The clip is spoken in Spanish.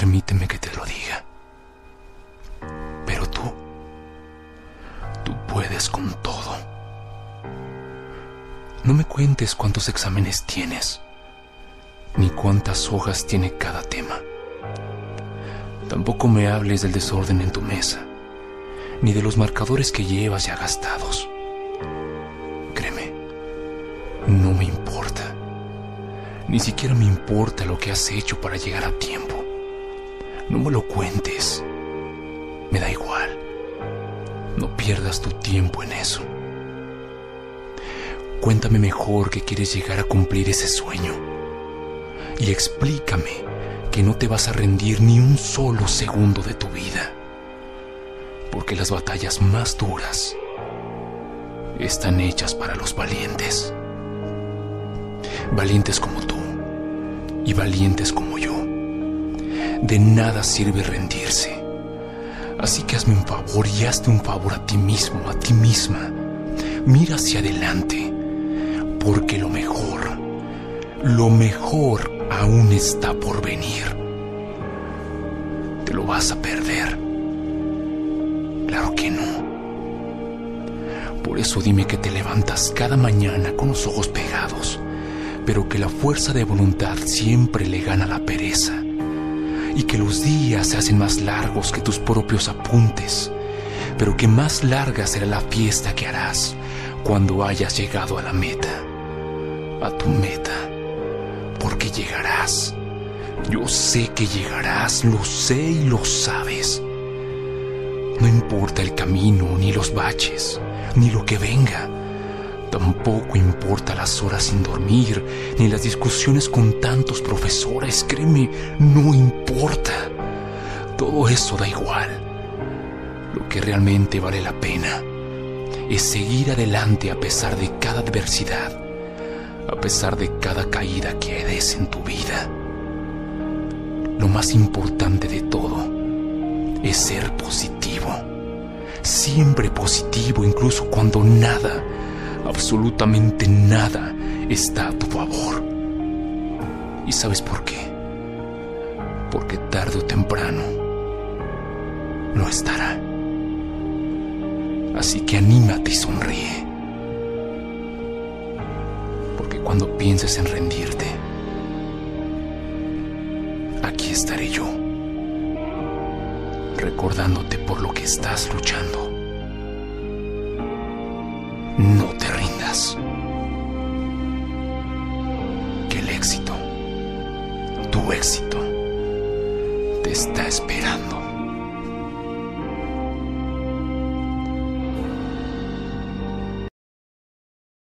Permíteme que te lo diga. Pero tú, tú puedes con todo. No me cuentes cuántos exámenes tienes, ni cuántas hojas tiene cada tema. Tampoco me hables del desorden en tu mesa, ni de los marcadores que llevas ya gastados. Créeme, no me importa. Ni siquiera me importa lo que has hecho para llegar a tiempo. No me lo cuentes. Me da igual. No pierdas tu tiempo en eso. Cuéntame mejor que quieres llegar a cumplir ese sueño. Y explícame que no te vas a rendir ni un solo segundo de tu vida. Porque las batallas más duras están hechas para los valientes. Valientes como tú y valientes como yo de nada sirve rendirse. Así que hazme un favor y hazte un favor a ti mismo, a ti misma. Mira hacia adelante, porque lo mejor, lo mejor aún está por venir. Te lo vas a perder. Claro que no. Por eso dime que te levantas cada mañana con los ojos pegados, pero que la fuerza de voluntad siempre le gana la pereza y que los días se hacen más largos que tus propios apuntes, pero que más larga será la fiesta que harás cuando hayas llegado a la meta, a tu meta, porque llegarás. Yo sé que llegarás, lo sé y lo sabes. No importa el camino, ni los baches, ni lo que venga Tampoco importa las horas sin dormir, ni las discusiones con tantos profesores, créeme, no importa. Todo eso da igual. Lo que realmente vale la pena es seguir adelante a pesar de cada adversidad, a pesar de cada caída que des en tu vida. Lo más importante de todo es ser positivo, siempre positivo incluso cuando nada absolutamente nada está a tu favor. ¿Y sabes por qué? Porque tarde o temprano no estará. Así que anímate y sonríe. Porque cuando pienses en rendirte, aquí estaré yo, recordándote por lo que estás luchando. No Que el éxito, tu éxito, te está esperando.